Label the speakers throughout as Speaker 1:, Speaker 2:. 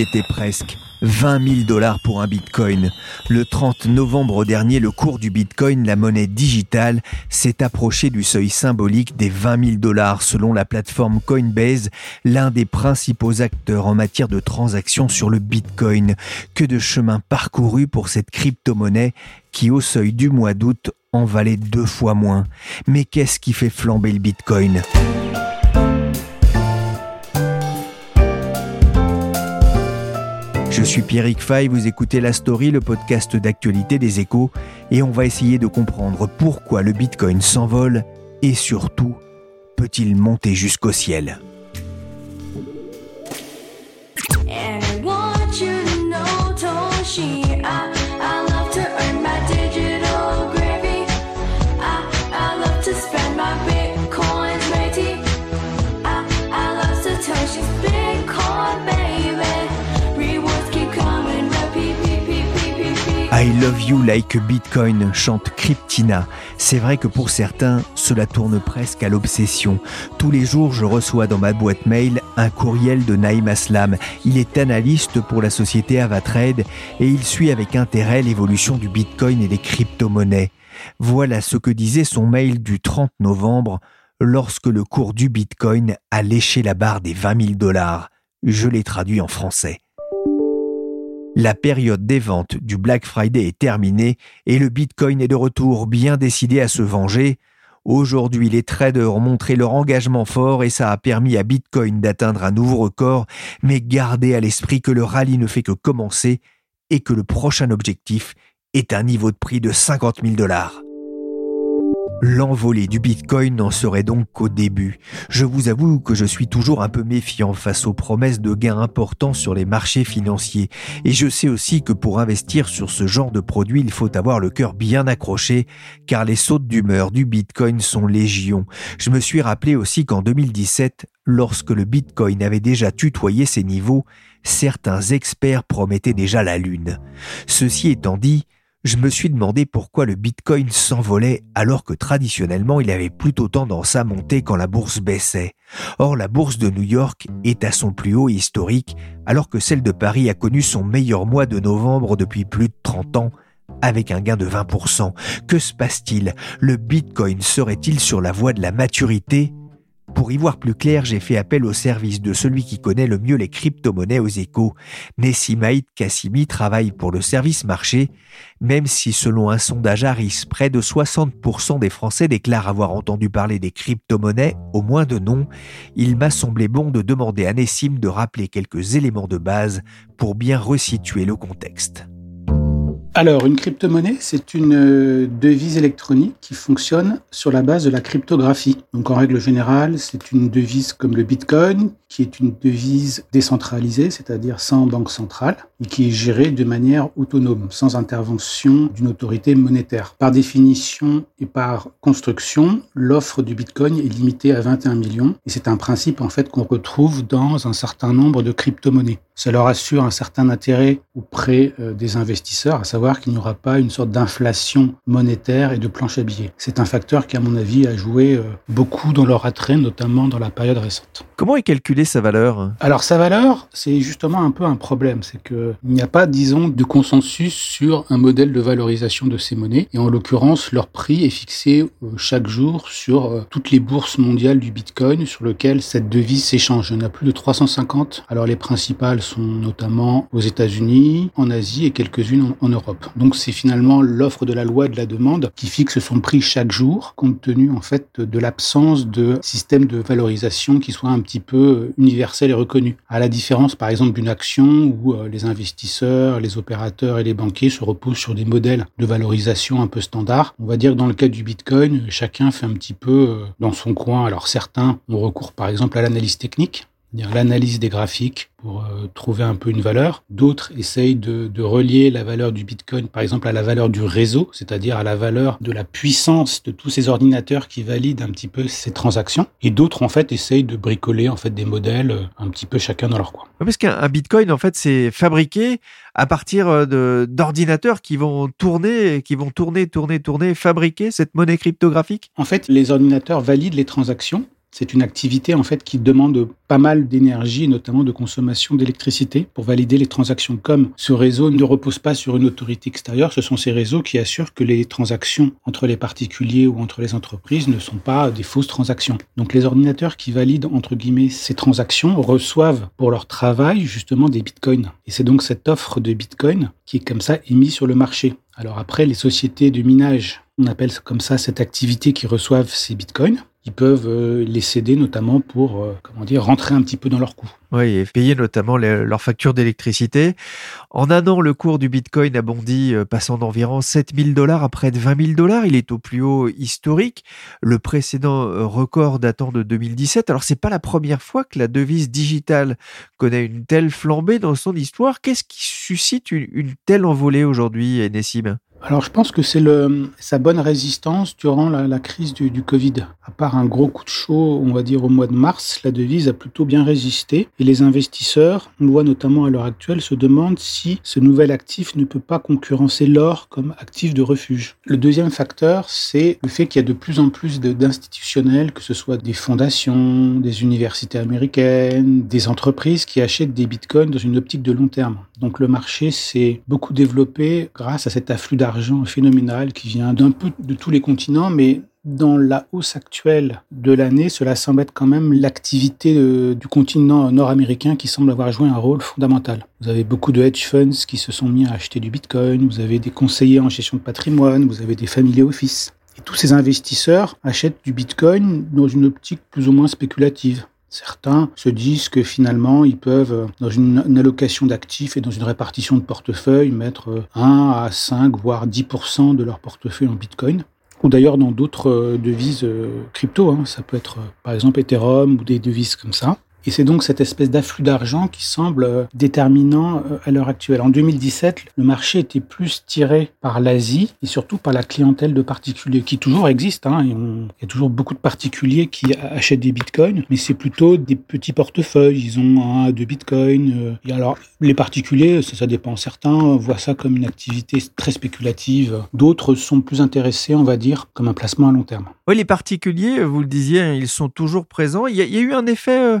Speaker 1: Était presque. 20 000 dollars pour un bitcoin. Le 30 novembre dernier, le cours du bitcoin, la monnaie digitale, s'est approché du seuil symbolique des 20 000 dollars selon la plateforme Coinbase, l'un des principaux acteurs en matière de transactions sur le bitcoin. Que de chemin parcouru pour cette crypto-monnaie qui, au seuil du mois d'août, en valait deux fois moins. Mais qu'est-ce qui fait flamber le bitcoin? Je suis Pierrick Fay, vous écoutez La Story, le podcast d'actualité des échos, et on va essayer de comprendre pourquoi le Bitcoin s'envole et surtout, peut-il monter jusqu'au ciel?
Speaker 2: I love
Speaker 1: you like Bitcoin, chante Cryptina. C'est vrai que pour certains, cela tourne presque à l'obsession. Tous les jours, je reçois dans ma boîte mail un courriel de Naïm Aslam. Il est analyste pour la société Avatrade et il suit avec intérêt l'évolution du Bitcoin et des crypto-monnaies. Voilà ce que disait son mail du 30 novembre lorsque le cours du Bitcoin a léché la barre des 20 000 dollars. Je l'ai traduit en français. La période des ventes du Black Friday est terminée et le Bitcoin est de retour bien décidé à se venger. Aujourd'hui, les traders ont montré leur engagement fort et ça a permis à Bitcoin d'atteindre un nouveau record, mais gardez à l'esprit que le rallye ne fait que commencer et que le prochain objectif est un niveau de prix de 50 000 dollars. L'envolée du Bitcoin n'en serait donc qu'au début. Je vous avoue que je suis toujours un peu méfiant face aux promesses de gains importants sur les marchés financiers. Et je sais aussi que pour investir sur ce genre de produit, il faut avoir le cœur bien accroché, car les sautes d'humeur du Bitcoin sont légion. Je me suis rappelé aussi qu'en 2017, lorsque le Bitcoin avait déjà tutoyé ses niveaux, certains experts promettaient déjà la Lune. Ceci étant dit, je me suis demandé pourquoi le Bitcoin s'envolait alors que traditionnellement il avait plutôt tendance à monter quand la bourse baissait. Or la bourse de New York est à son plus haut historique alors que celle de Paris a connu son meilleur mois de novembre depuis plus de 30 ans avec un gain de 20%. Que se passe-t-il? Le Bitcoin serait-il sur la voie de la maturité? Pour y voir plus clair, j'ai fait appel au service de celui qui connaît le mieux les crypto-monnaies aux échos. Nessimaïd Kassimi travaille pour le service marché, même si selon un sondage Harris, près de 60% des Français déclarent avoir entendu parler des crypto-monnaies, au moins de nom, il m'a semblé bon de demander à Nessim de rappeler quelques éléments de base pour bien resituer le contexte.
Speaker 3: Alors, une crypto-monnaie, c'est une euh, devise électronique qui fonctionne sur la base de la cryptographie. Donc, en règle générale, c'est une devise comme le Bitcoin, qui est une devise décentralisée, c'est-à-dire sans banque centrale, et qui est gérée de manière autonome, sans intervention d'une autorité monétaire. Par définition et par construction, l'offre du Bitcoin est limitée à 21 millions, et c'est un principe en fait qu'on retrouve dans un certain nombre de crypto-monnaies. Ça leur assure un certain intérêt auprès euh, des investisseurs, à savoir qu'il n'y aura pas une sorte d'inflation monétaire et de planche à billets. C'est un facteur qui, à mon avis, a joué euh, beaucoup dans leur attrait, notamment dans la période récente.
Speaker 1: Comment est calculée sa valeur?
Speaker 3: Alors sa valeur, c'est justement un peu un problème, c'est que il n'y a pas, disons, de consensus sur un modèle de valorisation de ces monnaies. Et en l'occurrence, leur prix est fixé euh, chaque jour sur euh, toutes les bourses mondiales du Bitcoin, sur lesquelles cette devise s'échange. Il y en a plus de 350. Alors les principales sont notamment aux États-Unis, en Asie et quelques-unes en Europe. Donc c'est finalement l'offre de la loi de la demande qui fixe son prix chaque jour, compte tenu en fait de l'absence de système de valorisation qui soit un petit peu universel et reconnu. À la différence, par exemple, d'une action où euh, les investisseurs, les opérateurs et les banquiers se reposent sur des modèles de valorisation un peu standards. On va dire que dans le cas du Bitcoin, chacun fait un petit peu euh, dans son coin. Alors certains ont recours par exemple à l'analyse technique, l'analyse des graphiques pour euh, trouver un peu une valeur. D'autres essayent de, de, relier la valeur du Bitcoin, par exemple, à la valeur du réseau, c'est-à-dire à la valeur de la puissance de tous ces ordinateurs qui valident un petit peu ces transactions. Et d'autres, en fait, essayent de bricoler en fait des modèles euh, un petit peu chacun dans leur coin.
Speaker 4: Parce qu'un Bitcoin, en fait, c'est fabriqué à partir euh, d'ordinateurs qui vont tourner, qui vont tourner, tourner, tourner, fabriquer cette monnaie cryptographique.
Speaker 3: En fait, les ordinateurs valident les transactions c'est une activité en fait qui demande pas mal d'énergie notamment de consommation d'électricité pour valider les transactions. Comme ce réseau ne repose pas sur une autorité extérieure, ce sont ces réseaux qui assurent que les transactions entre les particuliers ou entre les entreprises ne sont pas des fausses transactions. Donc les ordinateurs qui valident ces transactions reçoivent pour leur travail justement des bitcoins. Et c'est donc cette offre de bitcoin qui est comme ça émise sur le marché. Alors après, les sociétés de minage, on appelle comme ça cette activité qui reçoivent ces bitcoins ils peuvent euh, les céder notamment pour euh, comment dire rentrer un petit peu dans leur coût.
Speaker 4: Oui, et payer notamment leurs factures d'électricité. En un an, le cours du Bitcoin a bondi, euh, passant d'environ 7000 dollars à près de 20 000 dollars. Il est au plus haut historique. Le précédent record datant de 2017. Alors, c'est pas la première fois que la devise digitale connaît une telle flambée dans son histoire. Qu'est-ce qui suscite une, une telle envolée aujourd'hui, Nessim?
Speaker 3: Alors je pense que c'est sa bonne résistance durant la, la crise du, du, Covid. À part un gros coup de chaud, on va dire au mois de mars, la devise a plutôt bien résisté et les investisseurs, on le voit notamment à l'heure actuelle, se demandent si ce nouvel actif ne peut pas concurrencer l'or comme actif de refuge. Le deuxième facteur, c'est le fait qu'il y a de plus en plus d'institutionnels, que ce soit des fondations, des universités américaines, des entreprises qui achètent des bitcoins dans une optique de long terme. Donc le marché s'est beaucoup développé grâce à cet afflux d'argent phénoménal qui vient d'un peu de tous les continents, mais dans la hausse actuelle de l'année, cela semble être quand même l'activité du continent nord-américain qui semble avoir joué un rôle fondamental. Vous avez beaucoup de hedge funds qui se sont mis à acheter du Bitcoin, vous avez des conseillers en gestion de patrimoine, vous avez des family office. Et tous ces investisseurs achètent du Bitcoin dans une optique plus ou moins spéculative. Certains se disent que finalement, ils peuvent, dans une, allocation d'actifs et dans une répartition de portefeuille, mettre 1 à 5, voire 10% de leur portefeuille en Bitcoin. Ou d'ailleurs dans d'autres devises crypto. Hein. Ça peut être par exemple Ethereum ou des devises comme ça. Et c'est donc cette espèce d'afflux d'argent qui semble déterminant à l'heure actuelle. En 2017, le marché était plus tiré par l'Asie et surtout par la clientèle de particuliers, qui toujours existe. Hein. Il y a toujours beaucoup de particuliers qui achètent des bitcoins, mais c'est plutôt des petits portefeuilles. Ils ont un, deux bitcoins. Et alors, les particuliers, ça, dépend. Certains voient ça comme une activité très spéculative. D'autres sont plus intéressés, on va dire, comme un placement à long terme.
Speaker 4: Oui, les particuliers, vous le disiez, ils sont toujours présents. Il y a, eu un effet euh,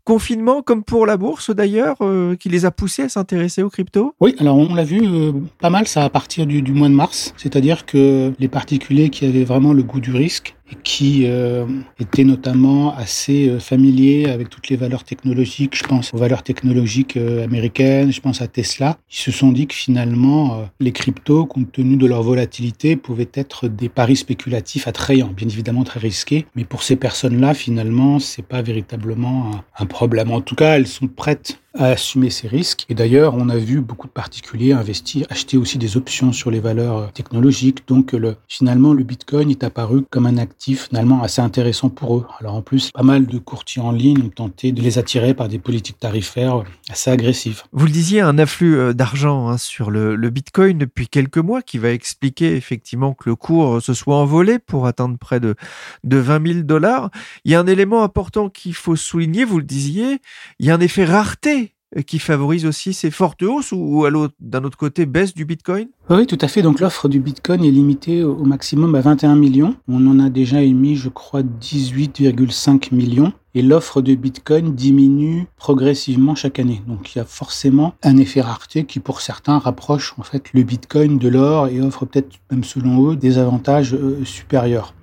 Speaker 4: confinement, comme pour la bourse d'ailleurs, euh, qui les a poussés à s'intéresser aux cryptos?
Speaker 3: Oui, alors on l'a vu euh, pas mal ça à partir du, mois de mars. C'est-à-dire que les particuliers qui avaient vraiment le goût du risque et qui euh, étaient notamment assez euh, familiers avec toutes les valeurs technologiques. Je pense aux valeurs technologiques euh, américaines, je pense à Tesla. Ils se sont dit que finalement, les cryptos, compte tenu de leur volatilité, pouvaient être des paris spéculatifs attrayants, bien évidemment très risqués. Mais pour ces personnes-là, finalement, c'est pas véritablement un problème. En tout cas, elles sont prêtes à assumer ces risques. Et d'ailleurs, on a vu beaucoup de particuliers investir, acheter aussi des options sur les valeurs technologiques. Donc, le, finalement, le Bitcoin est apparu comme un actif finalement assez intéressant pour eux. Alors, en plus, pas mal de courtiers en ligne ont tenté de les attirer par des politiques tarifaires assez agressives.
Speaker 4: Vous le disiez, un afflux d'argent hein, sur le, le, Bitcoin depuis quelques mois qui va expliquer effectivement que le cours se soit envolé pour atteindre près de, de 20 000 dollars. Il y a un élément important qu'il faut souligner, vous le disiez, il y a un effet rareté qui favorise aussi ces fortes hausses ou d'un autre côté baisse du Bitcoin?
Speaker 3: Oui, tout à fait. Donc l'offre du Bitcoin est limitée au maximum à 21 millions. On en a déjà émis, je crois, 18,5 millions. Et l'offre de Bitcoin diminue progressivement chaque année. Donc il y a forcément un effet rareté qui pour certains rapproche en fait le Bitcoin de l'or et offre peut-être même selon eux des avantages euh, supérieurs.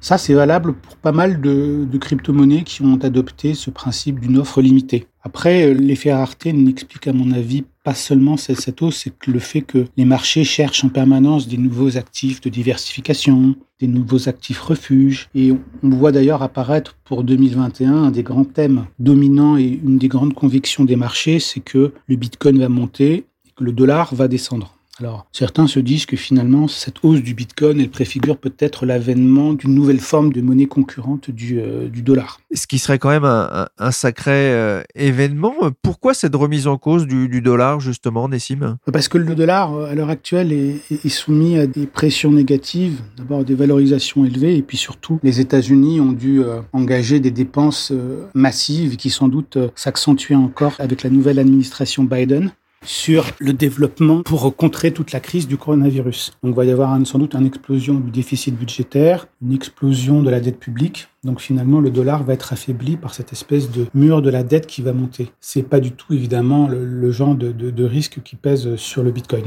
Speaker 3: Ça, c'est valable pour pas mal de, crypto-monnaies qui ont adopté ce principe d'une offre limitée. Après, euh, l'effet rareté n'explique à mon avis pas seulement cette c'est le fait que les marchés cherchent en permanence des nouveaux actifs de diversification, des nouveaux actifs refuges. Et on voit d'ailleurs apparaître pour 2021 un des grands thèmes dominants et une des grandes convictions des marchés, c'est que le Bitcoin va monter et que le dollar va descendre. Alors, certains se disent que finalement, cette hausse du Bitcoin, elle préfigure peut-être l'avènement d'une nouvelle forme de monnaie concurrente du, euh, du dollar.
Speaker 1: Ce qui serait quand même un, sacré euh, événement. Pourquoi cette remise en cause du, du dollar, justement, Nessim?
Speaker 3: Parce que le dollar, euh, à l'heure actuelle, est, est soumis à des pressions négatives, d'abord des valorisations élevées, et puis surtout, les États-Unis ont dû euh, engager des dépenses massives qui sans doute s'accentuent encore avec la nouvelle administration Biden sur le développement pour contrer toute la crise du coronavirus. Donc, il va y avoir un- sans doute une explosion du déficit budgétaire, une explosion de la dette publique. Donc, finalement, le dollar va être affaibli par cette espèce de mur de la dette qui va monter. C'est pas du tout, évidemment, le, le genre de, de- de risque qui pèse sur le Bitcoin.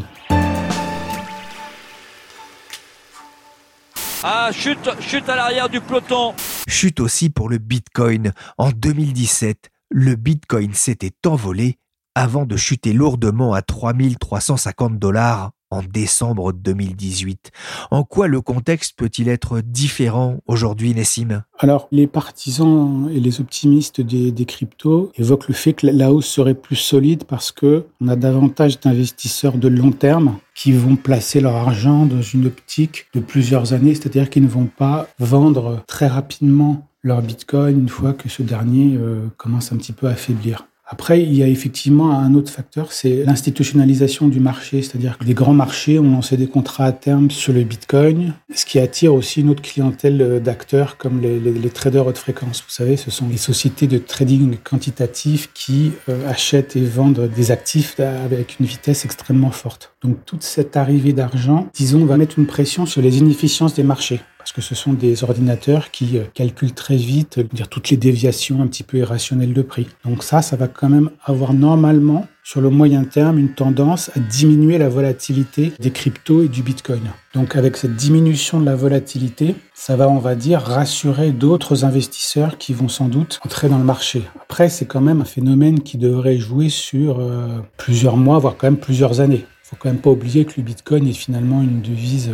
Speaker 5: Ah, chute, chute à l'arrière du peloton.
Speaker 1: Chute aussi pour le Bitcoin. En 2017, le Bitcoin s'était envolé avant de chuter lourdement à 3350 dollars en décembre 2018. En quoi le contexte peut-il être différent aujourd'hui, Nessim?
Speaker 3: Alors, les partisans et les optimistes des, cryptos évoquent le fait que la- hausse serait plus solide parce que on a davantage d'investisseurs de long terme qui vont placer leur argent dans une optique de plusieurs années, c'est-à-dire qu'ils ne vont pas vendre très rapidement leur Bitcoin une fois que ce dernier euh, commence un petit peu à faiblir. Après, il y a effectivement un autre facteur, c'est l'institutionnalisation du marché, c'est-à-dire que les grands marchés ont lancé des contrats à terme sur le Bitcoin, ce qui attire aussi une autre clientèle euh, d'acteurs comme les, traders haute fréquence. Vous savez, ce sont les sociétés de trading quantitatif qui euh, achètent et vendent des actifs avec une vitesse extrêmement forte. Donc toute cette arrivée d'argent, disons, va mettre une pression sur les inefficiences des marchés parce que ce sont des ordinateurs qui euh, calculent très vite euh, dire toutes les déviations un petit peu irrationnelles de prix. Donc ça, ça va quand même avoir normalement sur le moyen terme une tendance à diminuer la volatilité des cryptos et du Bitcoin. Donc avec cette diminution de la volatilité, ça va, on va dire, rassurer d'autres investisseurs qui vont sans doute entrer dans le marché. Après, c'est quand même un phénomène qui devrait jouer sur euh, plusieurs mois, voire quand même plusieurs années. faut quand même pas oublier que le Bitcoin est finalement une devise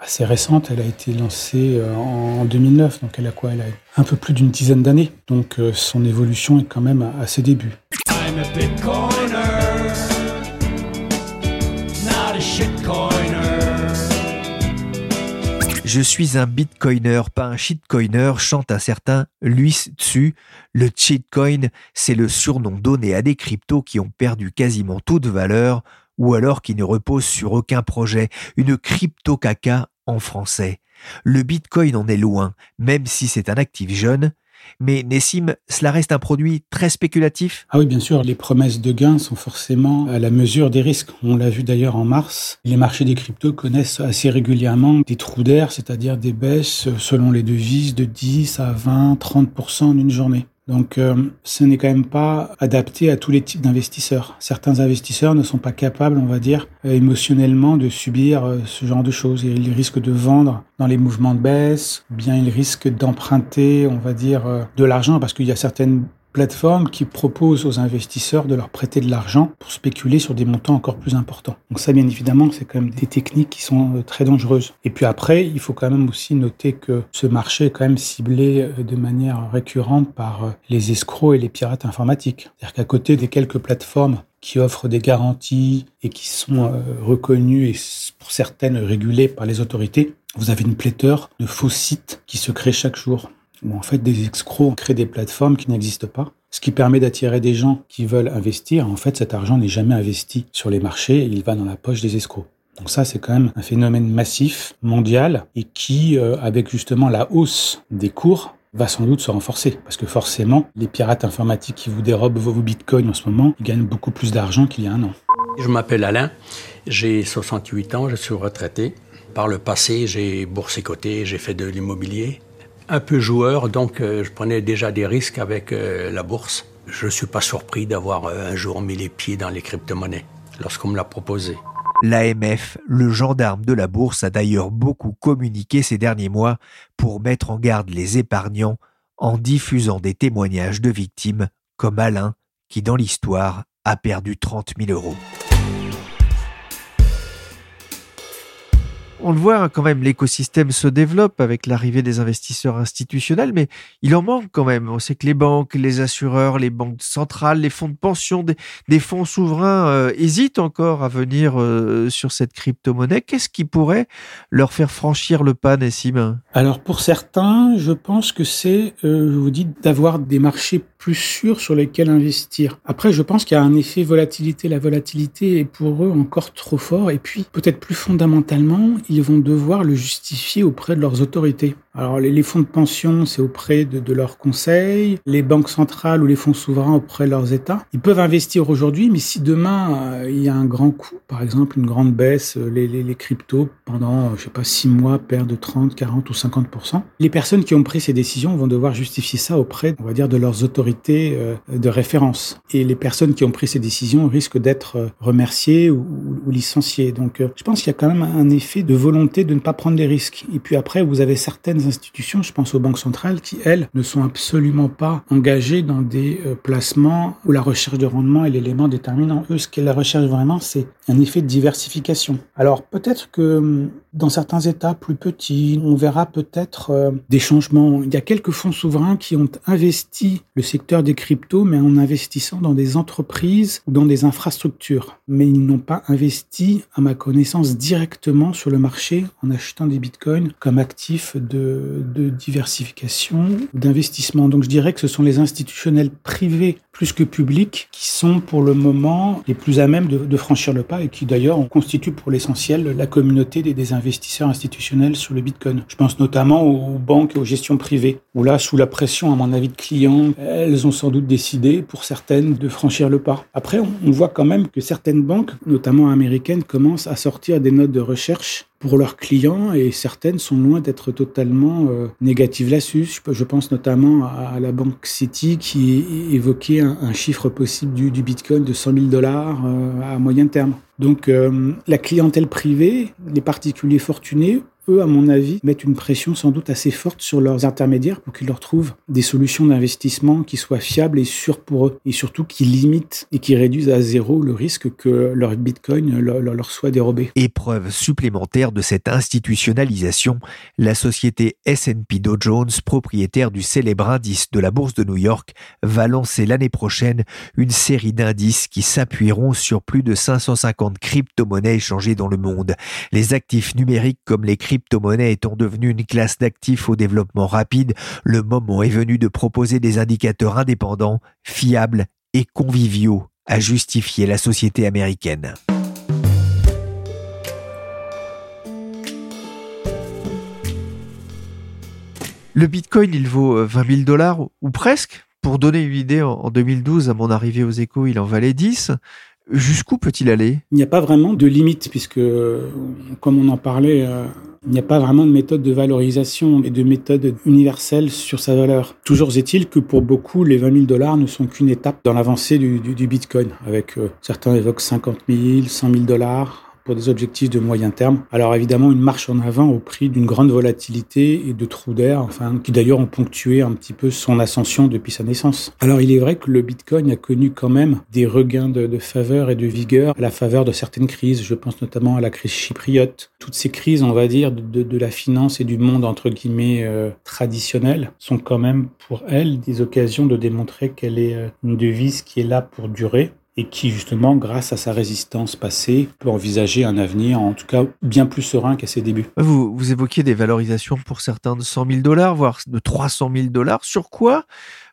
Speaker 3: assez récente. Elle a été lancée euh, en 2009, donc elle a quoi? Elle a un peu plus d'une dizaine d'années. Donc euh, son évolution est quand même à, à ses débuts.
Speaker 5: I'm a bitcoiner, not a shitcoiner.
Speaker 1: Je suis un bitcoiner, pas un shitcoiner, chante un certain Luis Tsu. Le shitcoin, c'est le surnom donné à des cryptos qui ont perdu quasiment toute valeur ou alors qui ne reposent sur aucun projet, une crypto caca en français. Le bitcoin en est loin, même si c'est un actif jeune. Mais Nessim, cela reste un produit très spéculatif?
Speaker 3: Ah oui, bien sûr, les promesses de gains sont forcément à la mesure des risques. On l'a vu d'ailleurs en mars. Les marchés des cryptos connaissent assez régulièrement des trous d'air, c'est-à-dire des baisses selon les devises de 10 à 20, 30% en une journée. Donc, euh, ce n'est quand même pas adapté à tous les types d'investisseurs. Certains investisseurs ne sont pas capables, on va dire, euh, émotionnellement de subir euh, ce genre de choses. Ils risquent de vendre dans les mouvements de baisse, ou bien ils risquent d'emprunter, on va dire, euh, de l'argent parce qu'il y a certaines plateformes qui proposent aux investisseurs de leur prêter de l'argent pour spéculer sur des montants encore plus importants. Donc ça, bien évidemment, c'est quand même des techniques qui sont euh, très dangereuses. Et puis après, il faut quand même aussi noter que ce marché est quand même ciblé euh, de manière récurrente par euh, les escrocs et les pirates informatiques. C'est-à-dire qu'à côté des quelques plateformes qui offrent des garanties et qui sont reconnues et pour certaines régulées par les autorités, vous avez une pléthore de faux sites qui se créent chaque jour où en fait des escrocs créent des plateformes qui n'existent pas, ce qui permet d'attirer des gens qui veulent investir. En fait, cet argent n'est jamais investi sur les marchés, il va dans la poche des escrocs. Donc ça, c'est quand même un phénomène massif, mondial, et qui, euh, avec justement la hausse des cours, va sans doute se renforcer. Parce que forcément, les pirates informatiques qui vous dérobent vos bitcoins en ce moment, ils gagnent beaucoup plus d'argent qu'il y a un an.
Speaker 6: Je m'appelle Alain, j'ai 68 ans, je suis retraité. Par le passé, j'ai boursicoté, j'ai fait de l'immobilier. Un peu joueur, donc euh, je prenais déjà des risques avec euh, la bourse. Je ne suis pas surpris d'avoir euh, un jour mis les pieds dans les crypto-monnaies lorsqu'on me l'a proposé.
Speaker 1: L'AMF, le gendarme de la bourse, a d'ailleurs beaucoup communiqué ces derniers mois pour mettre en garde les épargnants en diffusant des témoignages de victimes comme Alain, qui dans l'histoire a perdu 30 000 euros. On le voit hein, quand même, l'écosystème se développe avec l'arrivée des investisseurs institutionnels, mais il en manque quand même. On sait que les banques, les assureurs, les banques centrales, les fonds de pension, des, fonds souverains euh, hésitent encore à venir euh, sur cette crypto-monnaie. Qu'est-ce qui pourrait leur faire franchir le pas, Nessim?
Speaker 3: Alors pour certains, je pense que c'est, euh, je vous dis, d'avoir des marchés plus sûrs sur lesquels investir. Après, je pense qu'il y a un effet volatilité. La volatilité est pour eux encore trop fort. Et puis, peut-être plus fondamentalement, ils vont devoir le justifier auprès de leurs autorités. Alors, les, fonds de pension, c'est auprès de, de leurs conseils, les banques centrales ou les fonds souverains auprès de leurs États. Ils peuvent investir aujourd'hui, mais si demain euh, il y a un grand coup, par exemple une grande baisse, euh, les, les, cryptos pendant, je sais pas, six mois perdent 30, 40 ou 50 les personnes qui ont pris ces décisions vont devoir justifier ça auprès, on va dire, de leurs autorités euh, de référence. Et les personnes qui ont pris ces décisions risquent d'être euh, remerciées ou, licenciées. Donc, euh, je pense qu'il y a quand même un effet de volonté de ne pas prendre des risques. Et puis après, vous avez certaines institutions, je pense aux banques centrales, qui, elles, ne sont absolument pas engagées dans des placements où la recherche de rendement est l'élément déterminant. Eux, ce qu'est la recherche vraiment, c'est un effet de diversification. Alors, peut-être que hum, dans certains États plus petits, on verra peut-être des changements. Il y a quelques fonds souverains qui ont investi le secteur des cryptos, mais en investissant dans des entreprises ou dans des infrastructures. Mais ils n'ont pas investi, à ma connaissance, directement sur le marché en achetant des bitcoins comme actif de, diversification, d'investissement. Donc je dirais que ce sont les institutionnels privés plus que publics qui sont pour le moment les plus à même de, franchir le pas et qui d'ailleurs constituent pour l'essentiel la communauté des, des investisseurs institutionnels sur le bitcoin. Je pense notamment aux banques et aux gestions privées, où là, sous la pression, à mon avis, de clients, elles ont sans doute décidé, pour certaines, de franchir le pas. Après, on voit quand même que certaines banques, notamment américaines, commencent à sortir des notes de recherche pour leurs clients et certaines sont loin d'être totalement euh, négatives là-dessus. Je, pense notamment à, la banque City qui évoquait un, chiffre possible du, Bitcoin de 100 000 dollars euh, à moyen terme. Donc euh, la clientèle privée, les particuliers fortunés, eux, à mon avis, mettent une pression sans doute assez forte sur leurs intermédiaires pour qu'ils leur trouvent des solutions d'investissement qui soient fiables et sûres pour eux, et surtout qui limitent et qui réduisent à zéro le risque que leur Bitcoin leur soit dérobé.
Speaker 1: Épreuve supplémentaire de cette institutionnalisation, la société S&P Dow Jones, propriétaire du célèbre indice de la bourse de New York, va lancer l'année prochaine une série d'indices qui s'appuieront sur plus de 550 crypto-monnaies échangées dans le monde. Les actifs numériques comme les crypto-monnaies étant devenus une classe d'actifs au développement rapide, le moment est venu de proposer des indicateurs indépendants, fiables et conviviaux à justifier la société américaine. Le bitcoin, il vaut euh, 20 000 dollars ou presque. Pour donner une idée, en en 2012, à mon arrivée aux échos, il en valait 10. Jusqu'où peut-il aller?
Speaker 3: Il n'y a pas vraiment de limite puisque, euh, comme on en parlait, euh, il n'y a pas vraiment de méthode de valorisation et de méthode universelle sur sa valeur. Toujours est-il que pour beaucoup, les 20 000 dollars ne sont qu'une étape dans l'avancée du Bitcoin, avec euh, certains évoquent 50 000, 100 000 dollars des objectifs de moyen terme. Alors évidemment, une marche en avant au prix d'une grande volatilité et de trous d'air, enfin, qui d'ailleurs ont ponctué un petit peu son ascension depuis sa naissance. Alors il est vrai que le Bitcoin a connu quand même des regains de, faveur et de vigueur à la faveur de certaines crises. Je pense notamment à la crise chypriote. Toutes ces crises, on va dire, de la finance et du monde entre guillemets euh, traditionnel, sont quand même pour elle des occasions de démontrer qu'elle est euh, une devise qui est là pour durer et qui justement, grâce à sa résistance passée, peut envisager un avenir, en tout cas bien plus serein qu'à ses débuts.
Speaker 1: vous, vous évoquiez des valorisations pour certains de 100 000 dollars, voire de 300 000 dollars. Sur quoi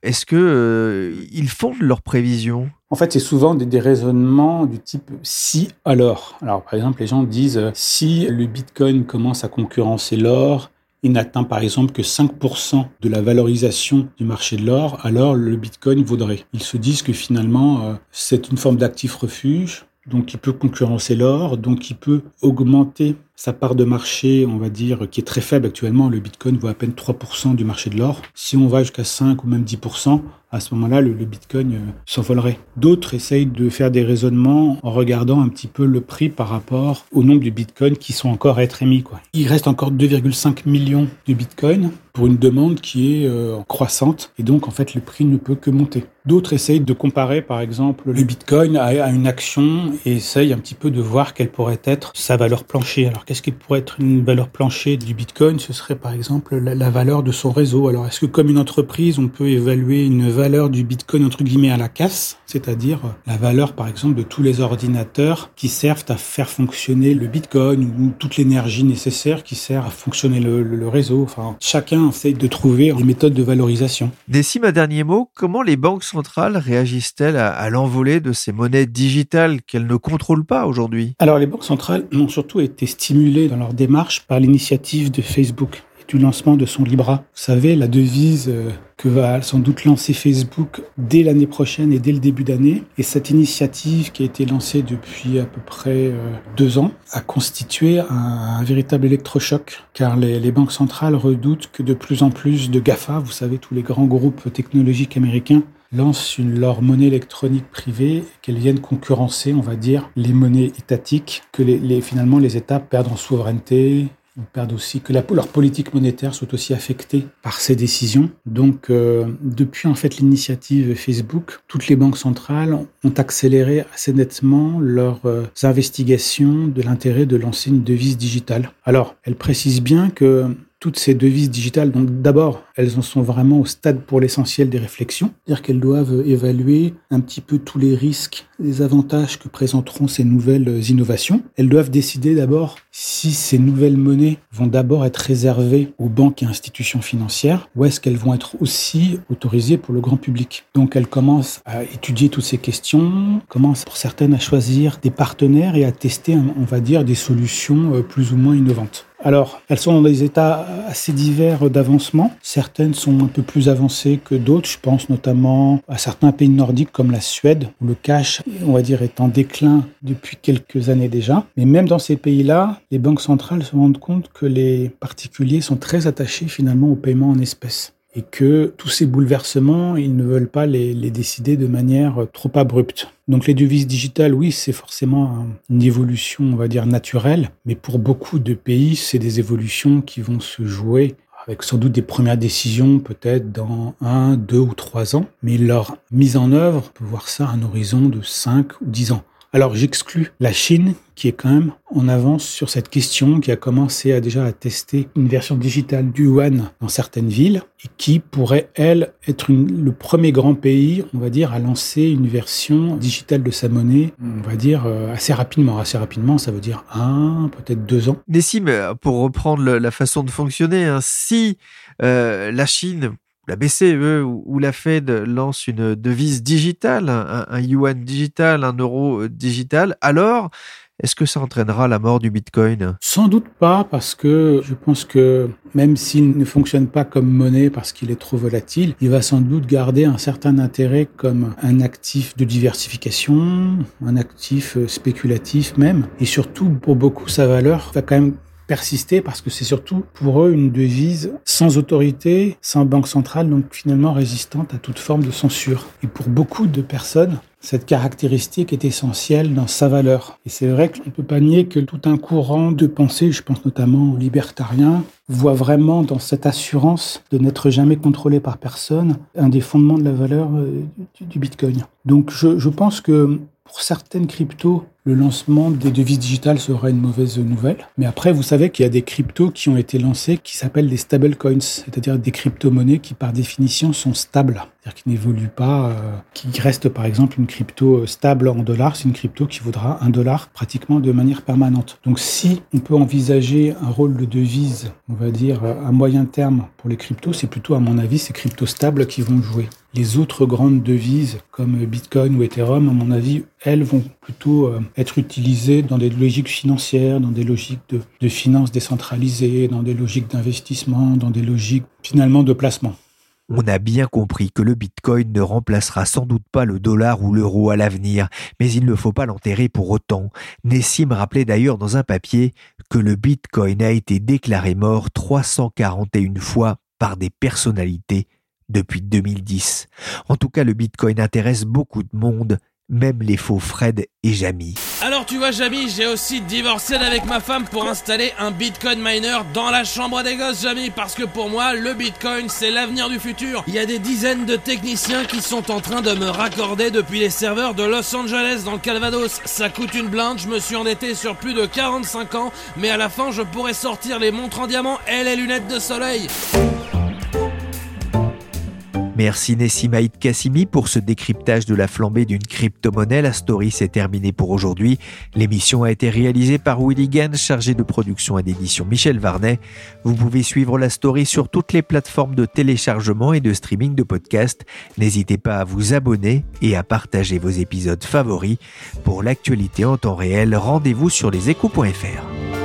Speaker 1: est-ce que euh, ils fondent leurs prévisions?
Speaker 3: En fait, c'est souvent des, des raisonnements du type si alors. Alors, par exemple, les gens disent euh, si le Bitcoin commence à concurrencer l'or, il n'atteint par exemple que 5% de la valorisation du marché de l'or, alors le Bitcoin vaudrait. Ils se disent que finalement, euh, c'est une forme d'actif refuge, donc il peut concurrencer l'or, donc il peut augmenter sa part de marché, on va dire, qui est très faible actuellement. Le Bitcoin vaut à peine 3% du marché de l'or. Si on va jusqu'à 5 ou même 10%, à ce moment-là, le, Bitcoin euh, s'envolerait. D'autres essayent de faire des raisonnements en regardant un petit peu le prix par rapport au nombre de Bitcoins qui sont encore à être émis. Quoi. Il reste encore 2,5 millions de Bitcoins pour une demande qui est euh, croissante et donc en fait le prix ne peut que monter. D'autres essayent de comparer par exemple le Bitcoin à, une action et essayent un petit peu de voir quelle pourrait être sa valeur plancher. Alors qu'est-ce qui pourrait être une valeur plancher du Bitcoin Ce serait par exemple la, la valeur de son réseau. Alors est-ce que comme une entreprise on peut évaluer une valeur du Bitcoin entre guillemets à la casse, c'est-à-dire la valeur par exemple de tous les ordinateurs qui servent à faire fonctionner le Bitcoin ou toute l'énergie nécessaire qui sert à fonctionner le, le, le réseau. Enfin chacun essaye de trouver des méthodes de valorisation.
Speaker 1: Nessim, un dernier mot, comment les banques centrales réagissent-elles à, à l'envolée de ces monnaies digitales qu'elles ne contrôlent pas aujourd'hui?
Speaker 3: Alors les banques centrales ont surtout été stimulées dans leur démarche par l'initiative de Facebook du lancement de son Libra. Vous savez, la devise euh, que va sans doute lancer Facebook dès l'année prochaine et dès le début d'année. Et cette initiative qui a été lancée depuis à peu près euh, deux ans a constitué un, véritable électrochoc car les, banques centrales redoutent que de plus en plus de GAFA, vous savez, tous les grands groupes technologiques américains, lancent une, leur monnaie électronique privée, qu'elles viennent concurrencer, on va dire, les monnaies étatiques, que les, finalement les États perdent en souveraineté, perdent aussi que la, leur politique monétaire soit aussi affectée par ces décisions. Donc, euh, depuis en fait l'initiative Facebook, toutes les banques centrales ont accéléré assez nettement leurs euh, investigations de l'intérêt de lancer une devise digitale. Alors, elles précisent bien que toutes ces devises digitales, donc d'abord, elles en sont vraiment au stade pour l'essentiel des réflexions, c'est-à-dire qu'elles doivent évaluer un petit peu tous les risques, les avantages que présenteront ces nouvelles innovations. Elles doivent décider d'abord si ces nouvelles monnaies vont d'abord être réservées aux banques et institutions financières ou est-ce qu'elles vont être aussi autorisées pour le grand public. Donc elles commencent à étudier toutes ces questions, commencent pour certaines à choisir des partenaires et à tester, on va dire, des solutions plus ou moins innovantes. Alors, elles sont dans des états assez divers d'avancement. Certaines sont un peu plus avancées que d'autres. Je pense notamment à certains pays nordiques comme la Suède, où le cash, on va dire, est en déclin depuis quelques années déjà. Mais même dans ces pays-là, les banques centrales se rendent compte que les particuliers sont très attachés finalement au paiement en espèces et que tous ces bouleversements, ils ne veulent pas les, décider de manière trop abrupte. Donc les devises digitales, oui, c'est forcément une évolution, on va dire, naturelle, mais pour beaucoup de pays, c'est des évolutions qui vont se jouer avec sans doute des premières décisions peut-être dans un, deux ou trois ans, mais leur mise en œuvre, on peut voir ça à un horizon de cinq ou dix ans. Alors j'exclus la Chine qui est quand même en avance sur cette question, qui a commencé à déjà à tester une version digitale du yuan dans certaines villes et qui pourrait, elle, être le premier grand pays, on va dire, à lancer une version digitale de sa monnaie, on va dire, euh, assez rapidement. Assez rapidement, ça veut dire un, peut-être deux ans.
Speaker 1: Nessim, pour reprendre la façon de fonctionner, hein, si euh, la Chine la BCE ou la Fed lance une devise digitale, un, un yuan digital, un euro digital, alors est-ce que ça entraînera la mort du Bitcoin?
Speaker 3: Sans doute pas, parce que je pense que même s'il ne fonctionne pas comme monnaie parce qu'il est trop volatile, il va sans doute garder un certain intérêt comme un actif de diversification, un actif spéculatif même, et surtout pour beaucoup sa valeur va quand même persister parce que c'est surtout pour eux une devise sans autorité, sans banque centrale, donc finalement résistante à toute forme de censure. Et pour beaucoup de personnes, cette caractéristique est essentielle dans sa valeur. Et c'est vrai qu'on ne peut pas nier que tout un courant de pensée, je pense notamment aux libertariens, voit vraiment dans cette assurance de n'être jamais contrôlé par personne un des fondements de la valeur du, du Bitcoin. Donc je, je pense que pour certaines cryptos, le lancement des devises digitales sera une mauvaise nouvelle. Mais après, vous savez qu'il y a des cryptos qui ont été lancés qui s'appellent des stablecoins, c'est-à-dire des crypto-monnaies qui, par définition, sont stables, c'est-à-dire qui n'évoluent pas, euh, qui restent, par exemple, une crypto stable en dollars, c'est une crypto qui vaudra un dollar pratiquement de manière permanente. Donc, si on peut envisager un rôle de devise, on va dire, à moyen terme pour les cryptos, c'est plutôt, à mon avis, ces cryptos stables qui vont jouer. Les autres grandes devises comme Bitcoin ou Ethereum, à mon avis, elles vont plutôt euh, être utilisées dans des logiques financières, dans des logiques de, de finances décentralisées, dans des logiques d'investissement, dans des logiques finalement de placement.
Speaker 1: On a bien compris que le Bitcoin ne remplacera sans doute pas le dollar ou l'euro à l'avenir, mais il ne faut pas l'enterrer pour autant. Nessim rappelait d'ailleurs dans un papier que le Bitcoin a été déclaré mort 341 fois par des personnalités depuis 2010. En tout cas, le Bitcoin intéresse beaucoup de monde, même les faux Fred et Jamie.
Speaker 7: Alors tu vois Jamy, j'ai aussi divorcé avec ma femme pour installer un Bitcoin miner dans la chambre des gosses Jamy parce que pour moi le Bitcoin c'est l'avenir du futur. Il y a des dizaines de techniciens qui sont en train de me raccorder depuis les serveurs de Los Angeles dans le Calvados. Ça coûte une blinde, je me suis endetté sur plus de 45 ans, mais à la fin je pourrais sortir les montres en diamant et les lunettes de soleil.
Speaker 1: Merci Nessimaïd Kassimi pour ce décryptage de la flambée d'une crypto-monnaie. La story s'est terminée pour aujourd'hui. L'émission a été réalisée par Willy Gann, chargé de production et d'édition Michel Varnet. Vous pouvez suivre la story sur toutes les plateformes de téléchargement et de streaming de podcasts. N'hésitez pas à vous abonner et à partager vos épisodes favoris. Pour l'actualité en temps réel, rendez-vous sur leséchos.fr.